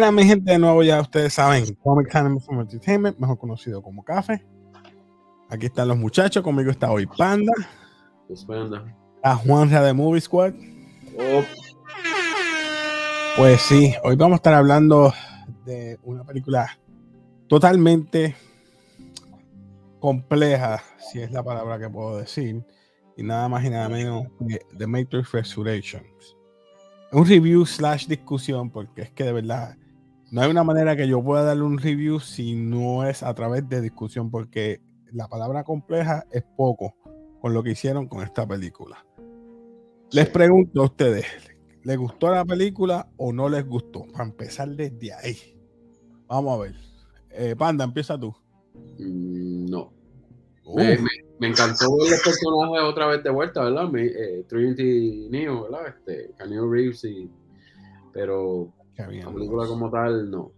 Buenas, mi gente, de nuevo ya ustedes saben, Comic Cannabis Entertainment, mejor conocido como Café. Aquí están los muchachos, conmigo está hoy Panda. Pues Panda. A Juanja de Movie Squad. Oh, Pues sí, hoy vamos a estar hablando de una película totalmente compleja, si es la palabra que puedo decir, y nada más y nada menos que The Matrix Resurrections. Un review slash discusión, porque es que de verdad no hay una manera que yo pueda darle un review si no es a través de discusión, porque la palabra compleja es poco con lo que hicieron con esta película. Les pregunto a ustedes, ¿les gustó la película o no les gustó? Para empezar desde ahí. Vamos a ver. Eh, Panda, empieza tú. mm, no. Uf, Me, me- me encantó ver los personajes otra vez de vuelta, ¿verdad? Me- eh, Trinity Neo, ¿verdad? Este, Keanu Reeves y... Pero qué bien. la película como tal, no.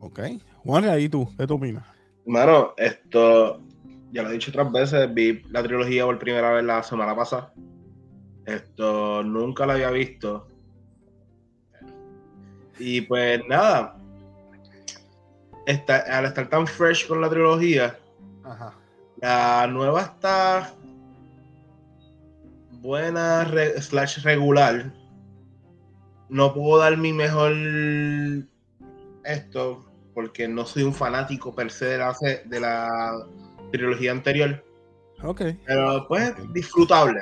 Ok. Juan, ahí tú, ¿qué tú opinas? Mano, esto, ya lo he dicho otras veces, vi la trilogía por primera vez la semana pasada. Esto, nunca la había visto. Y pues nada, está, al estar tan fresh con la trilogía, Ajá. la nueva está buena re- slash regular. No puedo dar mi mejor esto porque no soy un fanático per se de la, se- de la trilogía anterior. Ok. Pero pues Ok. disfrutable.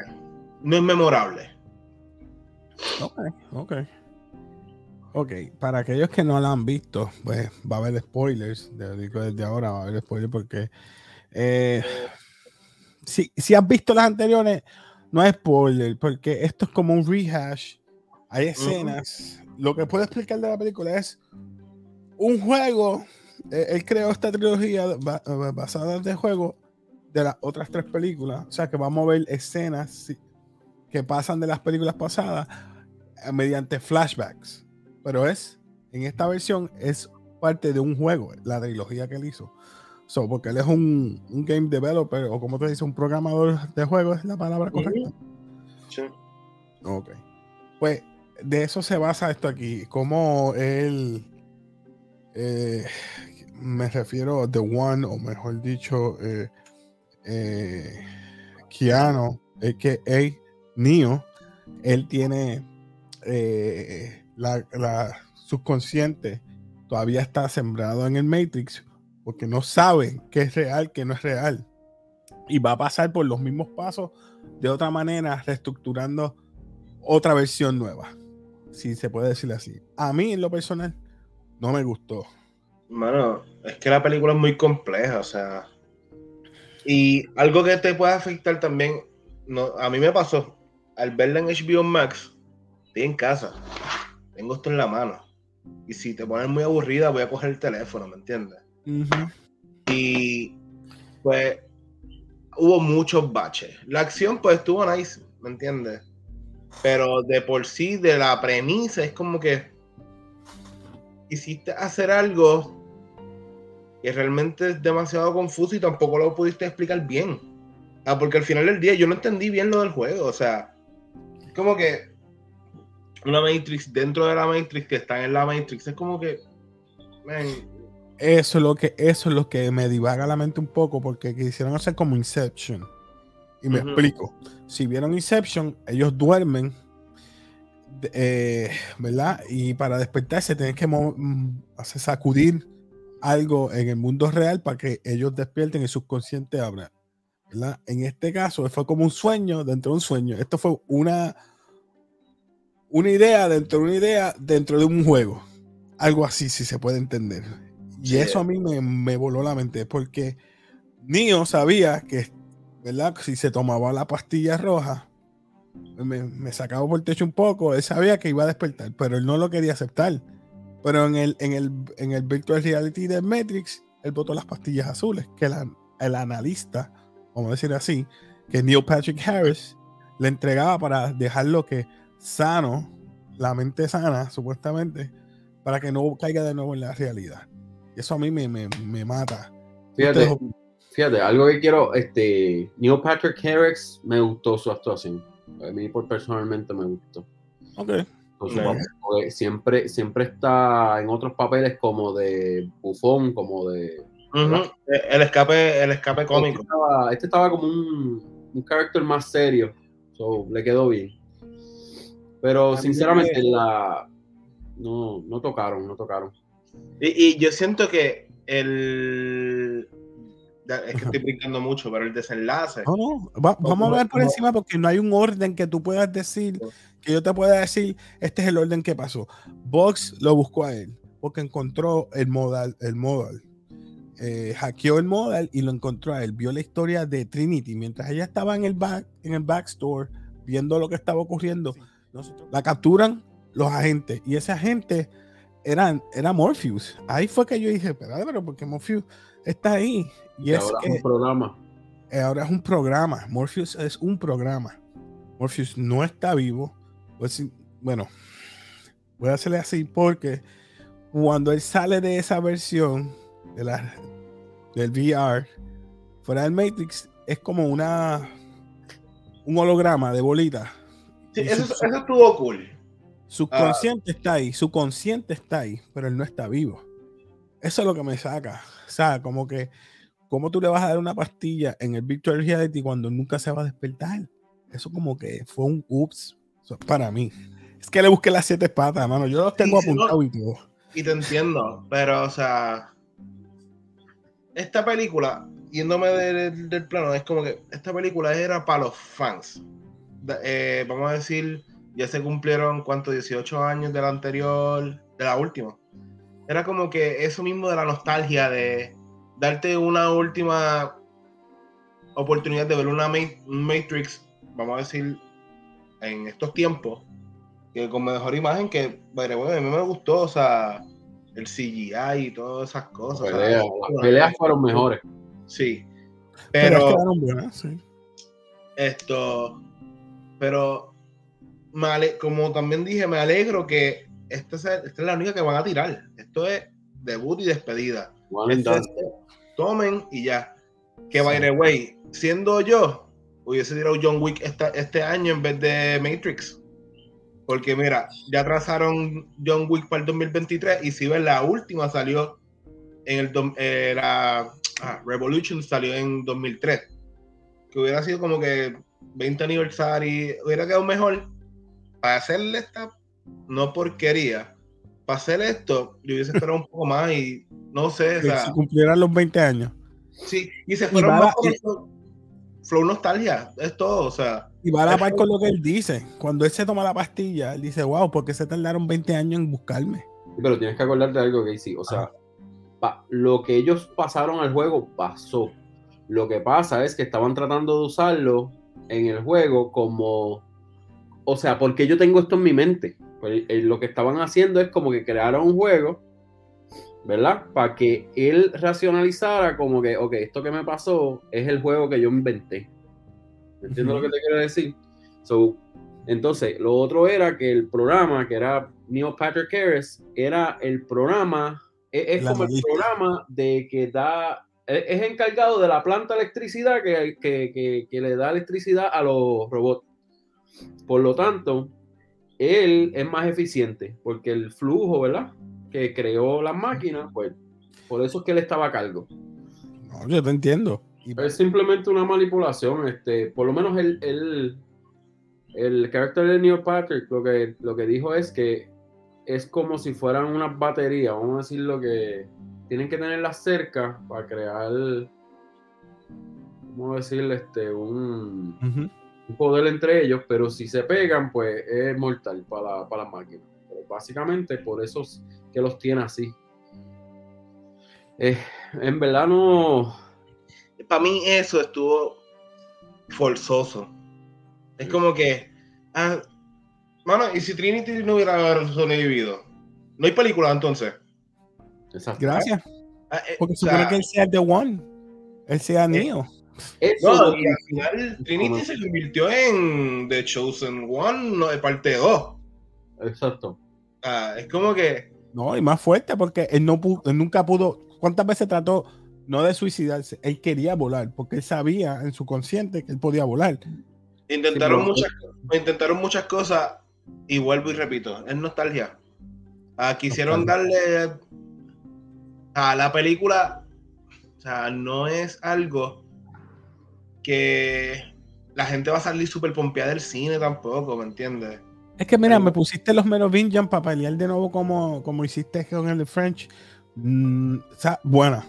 No es memorable. Ok. Ok. Ok. Para aquellos que no la han visto, pues va a haber spoilers. de- digo desde ahora va a haber spoilers porque eh, si, si has visto las anteriores, no es spoiler, porque esto es como un rehash. Hay escenas. Lo que puedo explicar de la película es un juego. eh, él creó esta trilogía eh, basada en el juego de las otras tres películas. O sea que vamos a ver escenas que pasan de las películas pasadas eh, mediante flashbacks. Pero es, en esta versión, es parte de un juego, la trilogía que él hizo. So, porque él es un, un game developer, o como te dice, un programador de juegos, es la palabra correcta. Sí. Ok. Pues de eso se basa esto aquí. Como él. eh, me refiero a The One, o mejor dicho, eh, eh, Keanu, a.k.a. Neo. Él tiene eh, la, la subconsciente, todavía está sembrado en el Matrix, porque no sabe qué es real, qué no es real. Y va a pasar por los mismos pasos de otra manera, reestructurando otra versión nueva, si se puede decir así. A mí, en lo personal, no me gustó. Mano, es que la película es muy compleja, o sea. Y algo que te puede afectar también, no, a mí me pasó, al verla en HBO Max, estoy en casa, tengo esto en la mano. Y si te pones muy aburrida, voy a coger el teléfono, ¿me entiendes? Y pues hubo muchos baches. La acción pues estuvo nice, ¿me entiendes? Pero de por sí, de la premisa, es como que quisiste hacer algo que realmente es demasiado confuso y tampoco lo pudiste explicar bien. Ah, porque al final del día yo no entendí bien lo del juego. O sea, es como que una Matrix dentro de la Matrix que están en la Matrix. Es como que. Eso es lo que, eso es lo que me divaga la mente un poco, porque quisieron hacer como Inception. Y me Ujú. explico. Si vieron Inception, ellos duermen, eh, ¿verdad? Y para despertarse tienen que mm, hacer sacudir algo en el mundo real para que ellos despierten y el subconsciente abra. ¿verdad? En este caso fue como un sueño dentro de un sueño. Esto fue una, una idea dentro de una idea dentro de un juego. Algo así, si se puede entender. Y Sí. eso a mí me, me voló la mente porque Neo sabía que, ¿verdad? Si se tomaba la pastilla roja, me, me sacaba por el techo un poco, él sabía que iba a despertar, pero él no lo quería aceptar. Pero en el, en el, en el Virtual Reality de Matrix, él botó las pastillas azules, que la- el analista, vamos a decir así, que Neil Patrick Harris le entregaba para dejarlo que sano, la mente sana, supuestamente, para que no caiga de nuevo en la realidad. Y eso a mí me, me, me mata. Fíjate, fíjate, algo que quiero, este, Neil Patrick Harris me gustó su actuación. A mí por personalmente me gustó. Ok, papel, siempre, siempre está en otros papeles como de bufón, como de. El escape, el escape Este cómico. estaba, este estaba como un, un character más serio. So, le quedó bien. Pero sinceramente, me- la. No, no tocaron, no tocaron. Y, y yo siento que el. Es que estoy brincando mucho, pero el desenlace. No, no, va- vamos a ver por encima porque no hay un orden que tú puedas decir, que yo te pueda decir, este es el orden que pasó. Box lo buscó a él porque encontró el modal, el modal. Eh, hackeó el modal y lo encontró a él. Vio la historia de Trinity mientras ella estaba en el back, en el backstore viendo lo que estaba ocurriendo. nosotros- la capturan los agentes y ese agente eran, era Morpheus. Ahí fue que yo dije, espérate, pero ¿por qué Morpheus está ahí? Y Y es ahora que es un programa. eh, ahora es un programa. Morpheus es un programa. Morpheus no está vivo. Pues, bueno, voy a hacerle así porque cuando él sale de esa versión de la, del VR, fuera del Matrix, es como una un holograma de bolita. Sí, eso, eso estuvo cool. Subconsciente está ahí, su consciente está ahí, pero él no está vivo. Eso es lo que me saca. O sea, como que, ¿cómo tú le vas a dar una pastilla en el Virtual Reality cuando nunca se va a despertar? Eso como que fue un ups Eso para mí. Es que le busqué las siete patas, mano. Yo los tengo Sí, sí, no. apuntados y todo. Y te entiendo, pero, o sea, esta película, yéndome del, del plano, es como que esta película era para los fans. Eh, vamos a decir, ya se cumplieron, ¿cuánto? 18 años de la anterior, de la última. Era como que eso mismo de la nostalgia, de darte una última oportunidad de ver una Ma- un Matrix, vamos a decir, en estos tiempos, que con mejor imagen que, way, a mí me gustó, o sea, el CGI y todas esas cosas. o sea, Pelea- las peleas fueron mejores. Sí. Pero, Pero, sí. esto, pero, ale- como también dije, me alegro que esta, sea- esta es la única que van a tirar. Esto es debut y despedida. One and Esto done. es- tomen y ya. Que by the way, siendo yo, hubiese tirado John Wick esta- este año en vez de Matrix. Porque mira, ya trazaron John Wick para el 2023 y si ves la última salió en el eh, la ah, Revolution salió en 2003. Que hubiera sido como que 20 aniversario, hubiera quedado mejor para hacerle esta no porquería. Para hacer esto, yo hubiese esperado un poco más y no sé, o Que sea, si cumplieran los 20 años. Sí, y se fueron va- más eso. Flow nostalgia, es todo, o sea, Y va a la par con lo que él dice. Cuando él se toma la pastilla, él dice, wow, ¿por qué se tardaron 20 años en buscarme? Sí, Pero tienes que acordarte de algo, Casey. O sea, pa- lo que ellos pasaron al juego pasó. Lo que pasa es que estaban tratando de usarlo en el juego como. O sea, porque yo tengo esto en mi mente. Pues, eh, lo que estaban haciendo es como que crearon un juego, ¿verdad? Para que él racionalizara como que, ok, esto que me pasó es el juego que yo inventé. ¿Me entiendes lo que te quiero decir? So, entonces, lo otro era que el programa, que era Neil Patrick Harris, era el programa, es, es como el programa de que da, es, es encargado de la planta de electricidad que, que, que, que le da electricidad a los robots. Por lo tanto, él es más eficiente, porque el flujo, ¿verdad? Que creó las máquinas, pues por eso es que él estaba a cargo. No, yo te entiendo. Y Es simplemente una manipulación. Este, por lo menos el, el, el carácter de Neil Patrick lo que, lo que dijo es que es como si fueran unas baterías, vamos a decir lo que tienen que tenerlas cerca para crear, vamos a decirle, este, un poder entre ellos, pero si se pegan, pues es mortal para, la- para las máquinas. Pero básicamente por eso es que los tiene así. Eh, en verdad no, para mí eso estuvo forzoso. Es como que, ah, mano, y si Trinity no hubiera sobrevivido, no hay película entonces. exacto. Gracias. Ah, eh, Porque o supone sea, que él sea The One. Él sea Neo. Eso no, y al final Trinity se convirtió en The Chosen One, no, de parte 2. Exacto. Ah, es como que, No, y más fuerte porque él, no pudo, él nunca pudo. ¿Cuántas veces trató no de suicidarse? Él quería volar porque él sabía en su consciente que él podía volar. intentaron, Sí, muchas, intentaron muchas cosas y vuelvo y repito, es nostalgia. Ah, quisieron darle a la película, o sea, no es algo que la gente va a salir súper pompeada del cine tampoco, ¿me entiendes? Es que mira, me pusiste los Merovingian para pelear de nuevo como, como hiciste con el de French. Mm, o sea, buena.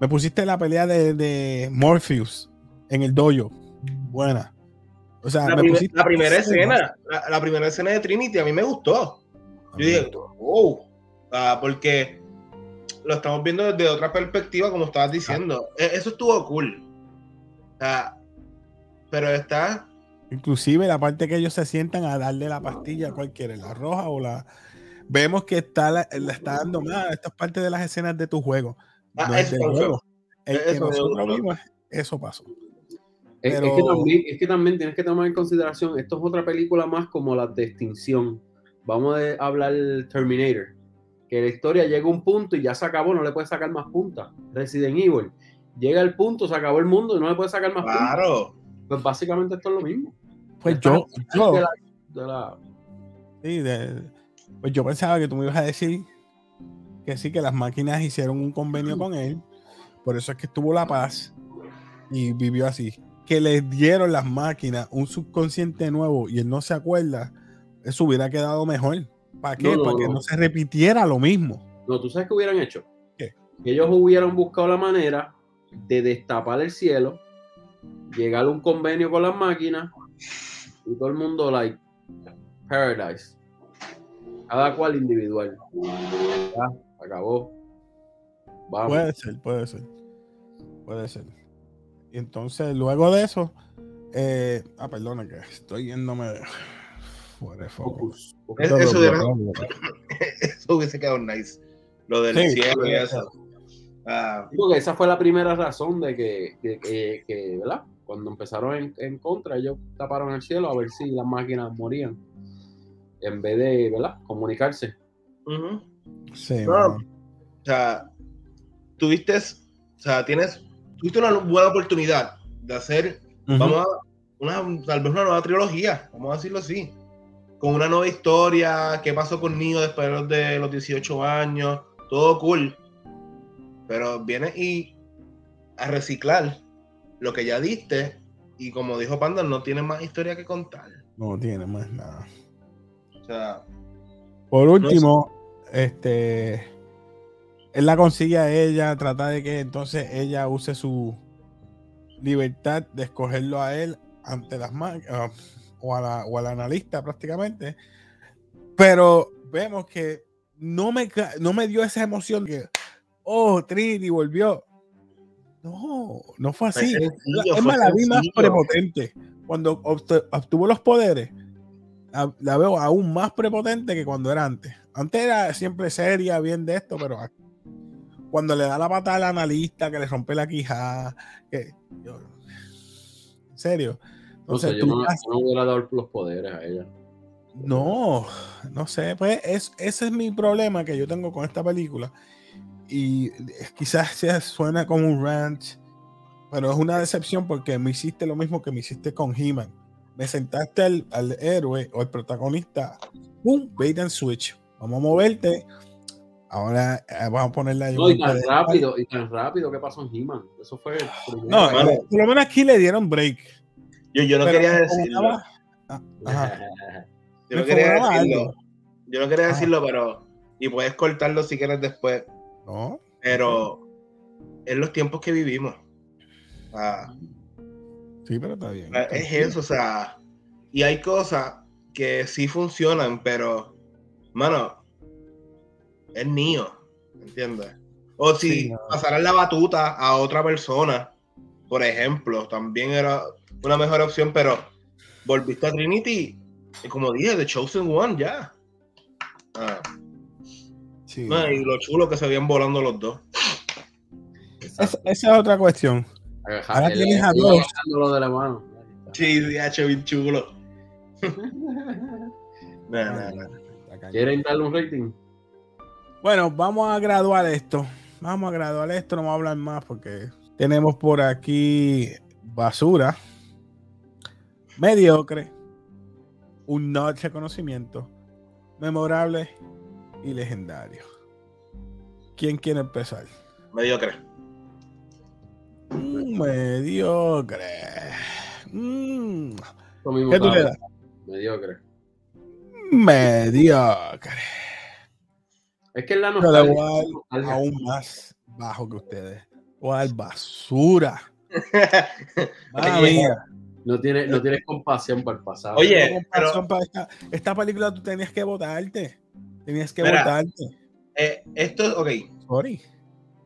Me pusiste la pelea de, de Morpheus en el dojo. Buena. O sea, la, me primer- pusiste la primera escena, la, la primera escena de Trinity a mí me gustó. Yo dije, wow, Ah, porque lo estamos viendo desde otra perspectiva, como estabas diciendo. E- Eso estuvo cool. Ah, pero está, Inclusive la parte que ellos se sientan a darle la pastilla, ¿cuál quiere? ¿La roja o la...? Vemos que está la, la está dando más. Esto es parte de las escenas de tu juego. Ah, no es eso del pasó. juego. El que Eso me nosotros gustó. vimos, eso pasó. Es, es Pero- que también, es que también tienes que tomar en consideración, esto es otra película más como las de extinción. Vamos a hablar Terminator. Que la historia llega a un punto y ya se acabó, no le puedes sacar más puntas. Resident Evil. Llega el punto, se acabó el mundo y no le puedes sacar más claro. Pues básicamente esto es lo mismo. Pues yo, es yo, de la- de la- sí, de- pues yo pensaba que tú me ibas a decir que sí, que las máquinas hicieron un convenio con él. Por eso es que estuvo la paz y vivió así. Que le dieron las máquinas un subconsciente nuevo y él no se acuerda, eso hubiera quedado mejor. ¿Para qué? No, no, Para que no. no se repitiera lo mismo. No, ¿tú sabes qué hubieran hecho? ¿Qué? Que ellos hubieran buscado la manera de destapar el cielo, llegar a un convenio con las máquinas y todo el mundo, like, paradise. Cada cual individual. Ya, acabó. Vamos. Puede ser, puede ser. Puede ser. Y entonces, luego de eso, eh, ah, perdona que estoy yéndome de- fuera de. Focus. Eso Eso hubiese quedado nice. Lo del Sí, cielo y eso. Ah, Porque esa fue la primera razón de que, que- que- que, ¿verdad? Cuando empezaron en, en contra, ellos taparon el cielo a ver si las máquinas morían. En vez de, ¿verdad? Comunicarse. Sí. O sea, tuviste, o sea, tienes, tuviste una buena oportunidad de hacer, vamos a, una, tal vez una nueva trilogía, vamos a decirlo así, con una nueva historia, qué pasó con Neo después de los, de los 18 años, todo cool, pero vienes y a reciclar lo que ya diste y como dijo Panda, no tiene más historia que contar. No tiene más nada. O sea, Por último, este, él la consigue a ella, trata de que entonces ella use su libertad de escogerlo a él ante las máquinas o, a la- o al analista prácticamente. Pero vemos que no me, no me dio esa emoción que, oh, Trinity volvió. No, no fue así. sencillo, es fue más, la vi más prepotente. Cuando obtu- obtuvo los poderes, la, veo aún más prepotente que cuando era antes. Antes era siempre seria, bien de esto, pero aquí- cuando le da la patada al analista, que le rompe la quijada, que yo- en serio. No sé, Entonces, yo tú no, ya- yo no hubiera dado los poderes a ella. no, no sé, pues es, ese es mi problema que yo tengo con esta película. Y quizás sea, suena como un rant, pero es una decepción porque me hiciste lo mismo que me hiciste con He-Man. Me sentaste al, al héroe o al protagonista, un bait and switch. Vamos a moverte. Ahora eh, vamos a ponerle ahí No, y tan rápido, y tan rápido que pasó en He-Man. Eso fue. No, eh, por lo menos aquí le dieron break. yo, yo no Pero quería decirlo. ah, ajá, Yo no quería decirlo. algo. Yo no quería Ah. decirlo, pero. Y puedes cortarlo si quieres después. No, Pero. En los tiempos que vivimos. Ah, sí, pero está bien. es eso, o sea. Y hay cosas que sí funcionan, pero. Mano. Es mío. ¿Entiendes? O si Sí, no. pasaran la batuta a otra persona, por ejemplo, también era una mejor opción, pero volviste a Trinity. Y como dije, The Chosen One, ya. Ah. Sí. No, y lo chulo que se veían volando los dos. Esa, esa es otra cuestión. Ahora tienes a dos. agarrándolo de la mano. Sí, sí, hecho bien chulo. Nah, nah, nah. ¿Quieren darle un rating? Bueno, vamos a graduar esto. Vamos a graduar esto, no vamos a hablar más porque tenemos por aquí basura, mediocre, un nod reconocimiento memorable y legendario. ¿Quién quiere empezar? Mediocre. Mm, mediocre. Mm. ¿Qué tú le das? Mediocre. Mediocre. Es que es la nostalgia. voy a dar nostalgia. aún más bajo que ustedes. Dar basura. Oye, mía. No tienes no tienes compasión para el pasado. Oye, No compasión para esta, esta película tú tenías que votarte. Tenías que Mira. votarte. Eh, esto, ok, Sorry.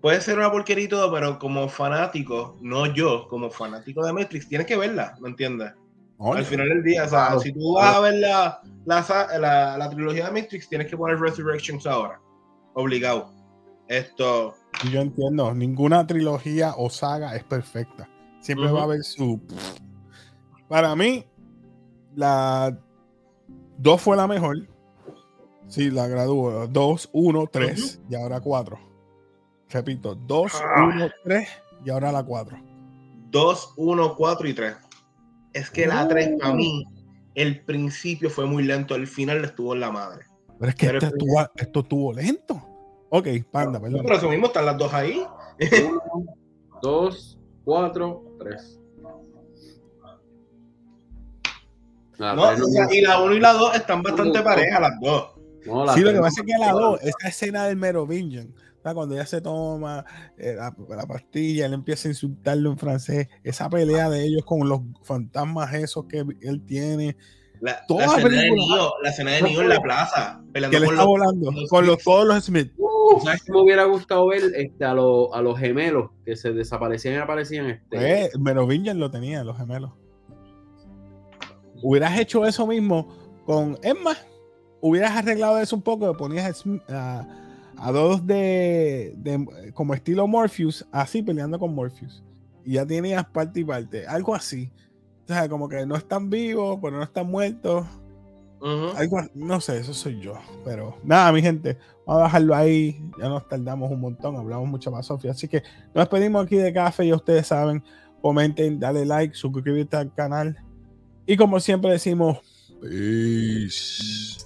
puede ser una porquería y todo, pero como fanático, no yo, como fanático de Matrix, tienes que verla, ¿me entiendes? Oye, Al final del día, o sea, si tú vas a ver la, la, la- la trilogía de Matrix, tienes que poner Resurrections ahora. Obligado. Esto. yo entiendo, ninguna trilogía o saga es perfecta. Siempre va a haber su. Para mí, la 2 fue la mejor. Sí, la graduó. 2, 1, 3 y ahora 4. Repito, 2, Ah. 1, 3 y ahora la 4. 2, 1, 4 y 3. Es que la 3 para mí, el principio fue muy lento, el final le estuvo en la madre. Pero es que Pero esto, es- estuvo, esto estuvo lento. Ok, panda, No, perdón. pero eso mismo están las dos ahí. Uno, dos, cuatro, tres. La No, y la 1 y la 2 están bastante parejas las dos. No, la Sí, lo que pasa es que la me 2, esa escena del Merovingian, cuando ella se toma eh, la, la pastilla, él empieza a insultarlo en francés, esa pelea de ellos con los fantasmas esos que él tiene, La, Toda la la escena de película. Neo, la escena de Neo en la plaza, peleando que le con está los- volando los con los, todos los Smith. Uh, ¿Sabes qué me hubiera gustado ver este, a, los, a los gemelos que se desaparecían y aparecían? Este, el Merovingian lo tenía, los gemelos. Hubieras hecho eso mismo con Emma, hubieras arreglado eso un poco, le ponías a, a- dos de, de- como estilo Morpheus, así peleando con Morpheus. Y ya tenías parte y parte, algo así. O sea, como que no están vivos, pero no están muertos. Ujú. Algo, a- no sé, eso soy yo. Pero nada, mi gente, vamos a dejarlo ahí. Ya nos tardamos un montón, hablamos mucho más, Sofía. Así que nos despedimos aquí de café. Ya ustedes saben, comenten, dale like, suscríbete al canal. Y como siempre decimos, peace.